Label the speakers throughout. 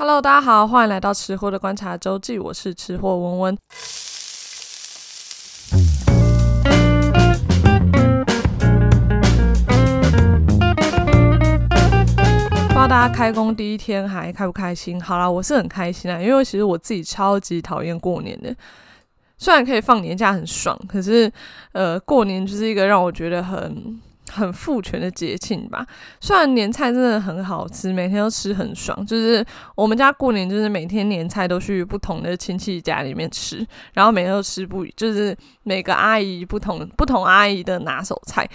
Speaker 1: Hello，大家好，欢迎来到吃货的观察周记，我是吃货文文。不知道大家开工第一天还开不开心？好啦，我是很开心啊，因为其实我自己超级讨厌过年的。虽然可以放年假很爽，可是呃，过年就是一个让我觉得很。很父权的节庆吧，虽然年菜真的很好吃，每天都吃很爽。就是我们家过年，就是每天年菜都去不同的亲戚家里面吃，然后每天都吃不，就是每个阿姨不同不同阿姨的拿手菜。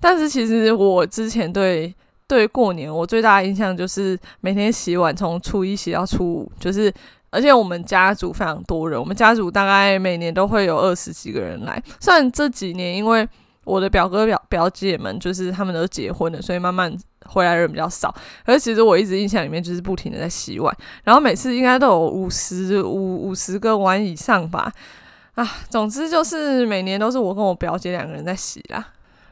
Speaker 1: 但是其实我之前对对过年我最大的印象就是每天洗碗，从初一洗到初五，就是而且我们家族非常多人，我们家族大概每年都会有二十几个人来。虽然这几年因为我的表哥表表姐们就是他们都结婚了，所以慢慢回来人比较少。可是其实我一直印象里面就是不停的在洗碗，然后每次应该都有五十五五十个碗以上吧。啊，总之就是每年都是我跟我表姐两个人在洗啦。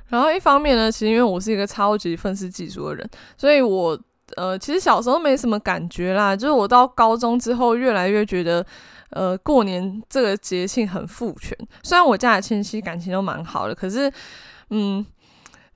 Speaker 1: 然后一方面呢，其实因为我是一个超级愤世嫉俗的人，所以我呃其实小时候没什么感觉啦。就是我到高中之后，越来越觉得。呃，过年这个节庆很父权，虽然我家的亲戚感情都蛮好的，可是，嗯，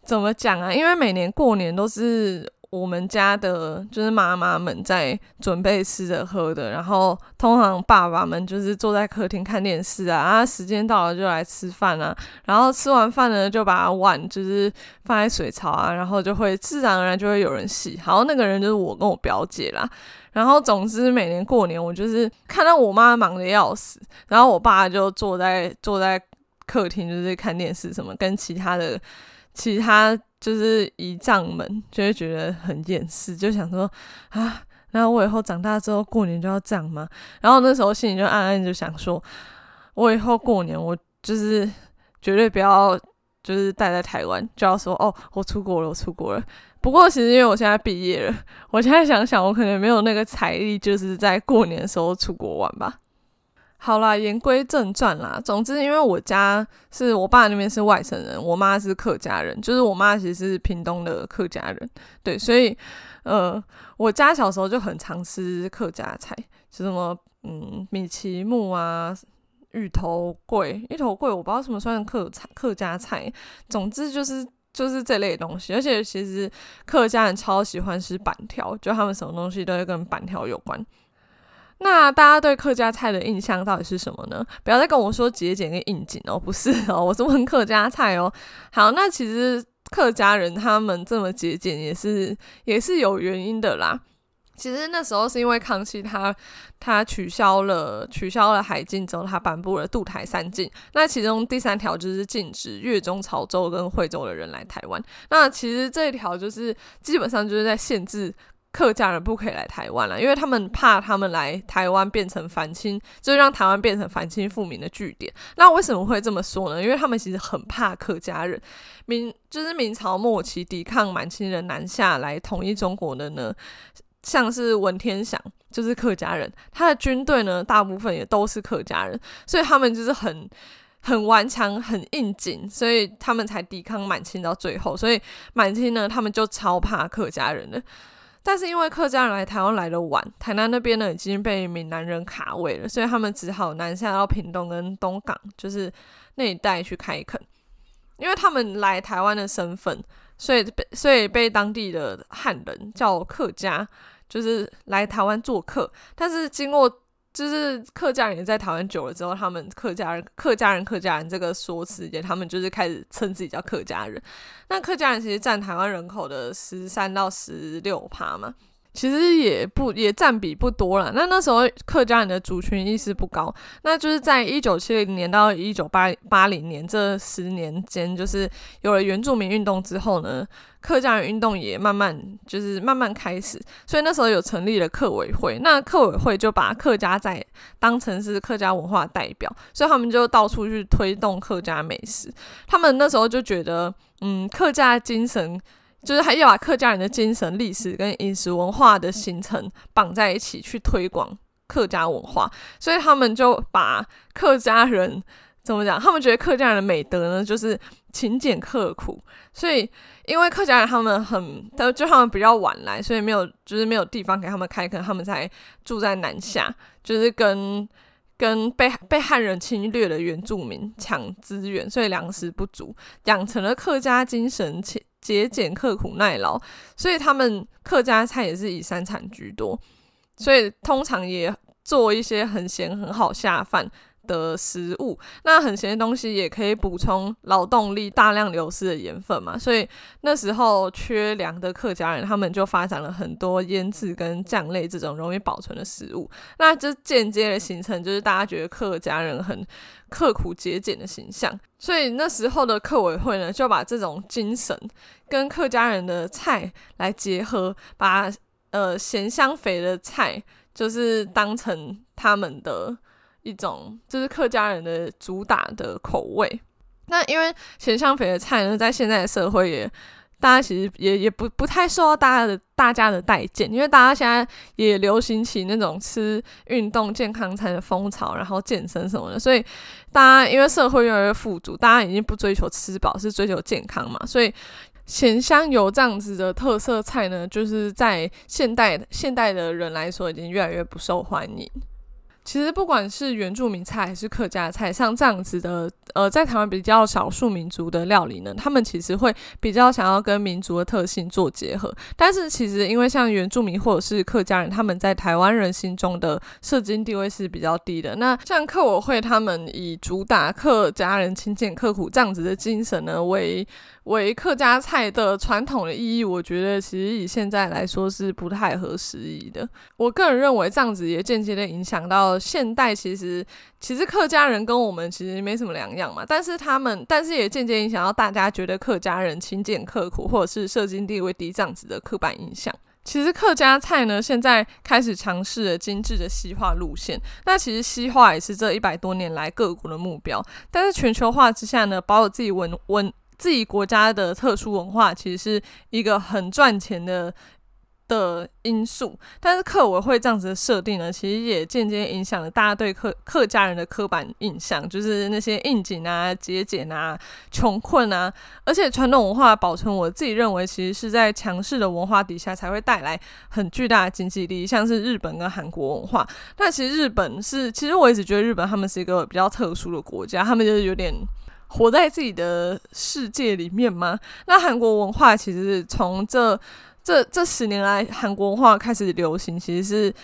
Speaker 1: 怎么讲啊？因为每年过年都是我们家的，就是妈妈们在准备吃的喝的，然后通常爸爸们就是坐在客厅看电视啊，啊，时间到了就来吃饭啊，然后吃完饭呢，就把碗就是放在水槽啊，然后就会自然而然就会有人洗，好，那个人就是我跟我表姐啦。然后，总之每年过年，我就是看到我妈忙得要死，然后我爸就坐在坐在客厅，就是看电视什么，跟其他的其他就是姨丈们就会觉得很厌世，就想说啊，那我以后长大之后过年就要这样吗？然后那时候心里就暗暗就想说，我以后过年我就是绝对不要就是待在台湾，就要说哦，我出国了，我出国了。不过，其实因为我现在毕业了，我现在想想，我可能没有那个财力，就是在过年的时候出国玩吧。好啦，言归正传啦。总之，因为我家是我爸那边是外省人，我妈是客家人，就是我妈其实是屏东的客家人，对，所以呃，我家小时候就很常吃客家菜，就什么嗯米其木啊、芋头粿、芋头粿，我不知道什么算客菜客家菜，总之就是。就是这类东西，而且其实客家人超喜欢吃板条，就他们什么东西都会跟板条有关。那大家对客家菜的印象到底是什么呢？不要再跟我说节俭跟应景哦，不是哦，我是问客家菜哦。好，那其实客家人他们这么节俭也是也是有原因的啦。其实那时候是因为康熙他他取消了取消了海禁之后，他颁布了渡台三禁。那其中第三条就是禁止粤中潮州跟惠州的人来台湾。那其实这一条就是基本上就是在限制客家人不可以来台湾了，因为他们怕他们来台湾变成反清，就是让台湾变成反清复明的据点。那为什么会这么说呢？因为他们其实很怕客家人，明就是明朝末期抵抗满清人南下来统一中国的呢。像是文天祥就是客家人，他的军队呢，大部分也都是客家人，所以他们就是很很顽强、很硬颈，所以他们才抵抗满清到最后。所以满清呢，他们就超怕客家人的。但是因为客家人来台湾来的晚，台南那边呢已经被闽南人卡位了，所以他们只好南下到屏东跟东港，就是那一带去开垦。因为他们来台湾的身份，所以被所以被当地的汉人叫客家。就是来台湾做客，但是经过就是客家人在台湾久了之后，他们客家人、客家人、客家人这个说辞，也他们就是开始称自己叫客家人。那客家人其实占台湾人口的十三到十六趴嘛。其实也不也占比不多了。那那时候客家人的族群意识不高，那就是在一九七零年到一九八八零年这十年间，就是有了原住民运动之后呢，客家人运动也慢慢就是慢慢开始。所以那时候有成立了客委会，那客委会就把客家在当成是客家文化代表，所以他们就到处去推动客家美食。他们那时候就觉得，嗯，客家精神。就是还要把客家人的精神、历史跟饮食文化的形成绑在一起，去推广客家文化，所以他们就把客家人怎么讲？他们觉得客家人的美德呢，就是勤俭刻苦。所以，因为客家人他们很，就他们比较晚来，所以没有，就是没有地方给他们开垦，他们才住在南下，就是跟跟被被汉人侵略的原住民抢资源，所以粮食不足，养成了客家精神，节俭刻苦耐劳。所以他们客家菜也是以山产居多，所以通常也做一些很咸很好下饭的食物，那很咸的东西也可以补充劳动力大量流失的盐分嘛，所以那时候缺粮的客家人，他们就发展了很多腌制跟酱类这种容易保存的食物，那就间接的形成就是大家觉得客家人很刻苦节俭的形象，所以那时候的客委会呢，就把这种精神跟客家人的菜来结合，把呃咸香肥的菜就是当成他们的。一种就是客家人的主打的口味。那因为咸香肥的菜呢，在现在的社会也，大家其实也也不不太受到大家的大家的待见，因为大家现在也流行起那种吃运动健康餐的风潮，然后健身什么的，所以大家因为社会越来越富足，大家已经不追求吃饱，是追求健康嘛，所以咸香油这样子的特色菜呢，就是在现代现代的人来说，已经越来越不受欢迎。其实不管是原住民菜还是客家菜，像这样子的，呃，在台湾比较少数民族的料理呢，他们其实会比较想要跟民族的特性做结合。但是其实因为像原住民或者是客家人，他们在台湾人心中的社经地位是比较低的。那像客委会他们以主打客家人勤俭刻苦这样子的精神呢，为为客家菜的传统的意义，我觉得其实以现在来说是不太合时宜的。我个人认为这样子也间接的影响到现代，其实其实客家人跟我们其实没什么两样嘛。但是他们，但是也渐渐影响到大家觉得客家人勤俭刻苦，或者是社经地位低这样子的刻板印象。其实客家菜呢，现在开始尝试了精致的西化路线。那其实西化也是这一百多年来各国的目标。但是全球化之下呢，保有自己文文。自己国家的特殊文化其实是一个很赚钱的的因素，但是客委会这样子的设定呢，其实也间接影响了大家对客客家人的刻板印象，就是那些应景啊、节俭啊、穷困啊，而且传统文化保存，我自己认为其实是在强势的文化底下才会带来很巨大的经济利益，像是日本跟韩国文化。但其实日本是，其实我一直觉得日本他们是一个比较特殊的国家，他们就是有点。活在自己的世界里面吗？那韩国文化其实从这这这十年来，韩国文化开始流行，其实是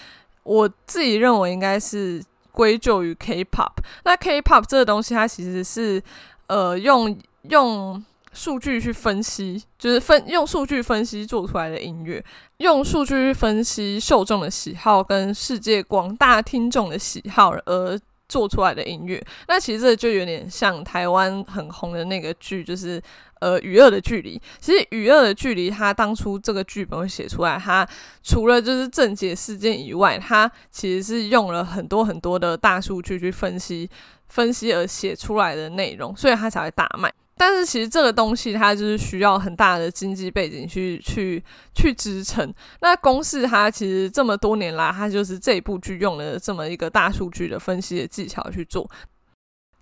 Speaker 1: 我自己认为应该是归咎于 K-pop。那 K-pop 这个东西，它其实是呃用用数据去分析，就是分用数据分析做出来的音乐，用数据去分析受众的喜好跟世界广大听众的喜好而。做出来的音乐，那其实这就有点像台湾很红的那个剧，就是呃《娱乐的距离》。其实《娱乐的距离》它当初这个剧本会写出来，它除了就是正解事件以外，它其实是用了很多很多的大数据去分析分析而写出来的内容，所以它才会大卖。但是其实这个东西它就是需要很大的经济背景去去去支撑。那公式它其实这么多年来，它就是这部剧用了这么一个大数据的分析的技巧去做。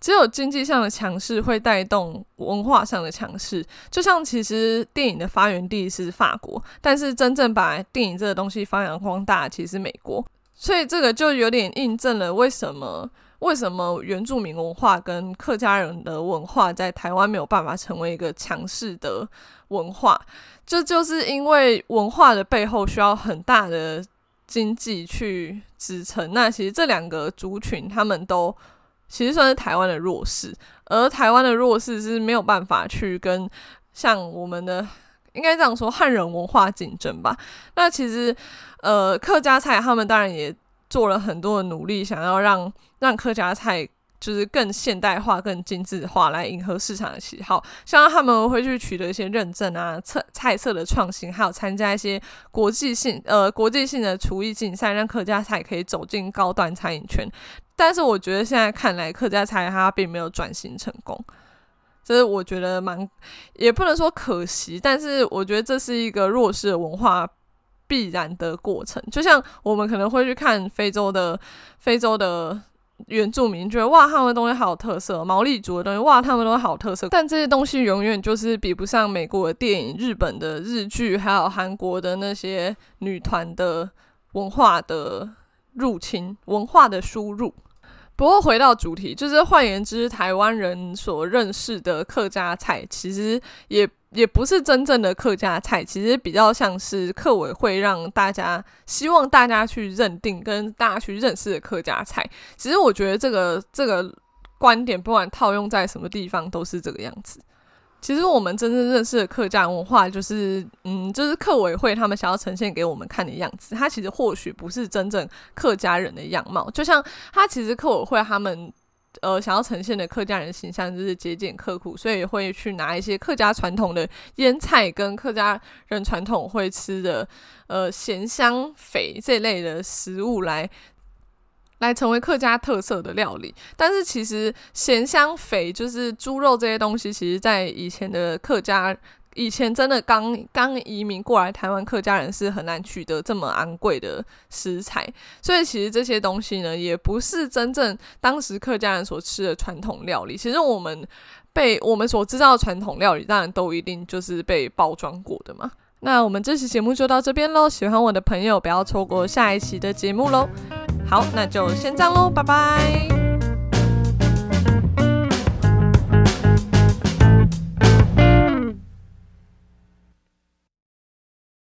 Speaker 1: 只有经济上的强势会带动文化上的强势。就像其实电影的发源地是法国，但是真正把电影这个东西发扬光大，其实美国。所以这个就有点印证了为什么。为什么？原住民文化跟客家人的文化在台湾没有办法成为一个强势的文化？这就，是因为文化的背后需要很大的经济去支撑。那其实这两个族群他们都其实算是台湾的弱势，而台湾的弱势是没有办法去跟像我们的应该这样说汉人文化竞争吧。那其实呃客家菜他们当然也。做了很多的努力，想要让让客家菜就是更现代化、更精致化，来迎合市场的喜好。像他们会去取得一些认证啊，菜菜色的创新，还有参加一些国际性呃国际性的厨艺竞赛，让客家菜可以走进高端餐饮圈。但是我觉得现在看来，客家菜它并没有转型成功，这是我觉得蛮也不能说可惜，但是我觉得这是一个弱势的文化。必然的过程，就像我们可能会去看非洲的非洲的原住民觉得哇，他们的东西好有特色，毛利族的东西哇，他们的东西好特色。但这些东西永远就是比不上美国的电影、日本的日剧，还有韩国的那些女团的文化的入侵、文化的输入。不过回到主题，就是换言之，台湾人所认识的客家菜，其实也也不是真正的客家菜，其实比较像是客委会让大家希望大家去认定跟大家去认识的客家菜。其实我觉得这个这个观点，不管套用在什么地方，都是这个样子。其实我们真正认识的客家文化，就是嗯，就是客委会他们想要呈现给我们看的样子。它其实或许不是真正客家人的样貌，就像他其实客委会他们呃想要呈现的客家人形象，就是节俭刻苦，所以会去拿一些客家传统的腌菜跟客家人传统会吃的呃咸香肥这类的食物来。来成为客家特色的料理，但是其实咸香肥就是猪肉这些东西，其实在以前的客家，以前真的刚刚移民过来台湾，客家人是很难取得这么昂贵的食材，所以其实这些东西呢，也不是真正当时客家人所吃的传统料理。其实我们被我们所知道的传统料理，当然都一定就是被包装过的嘛。那我们这期节目就到这边喽，喜欢我的朋友不要错过下一期的节目喽。好，那就先这样喽，拜拜。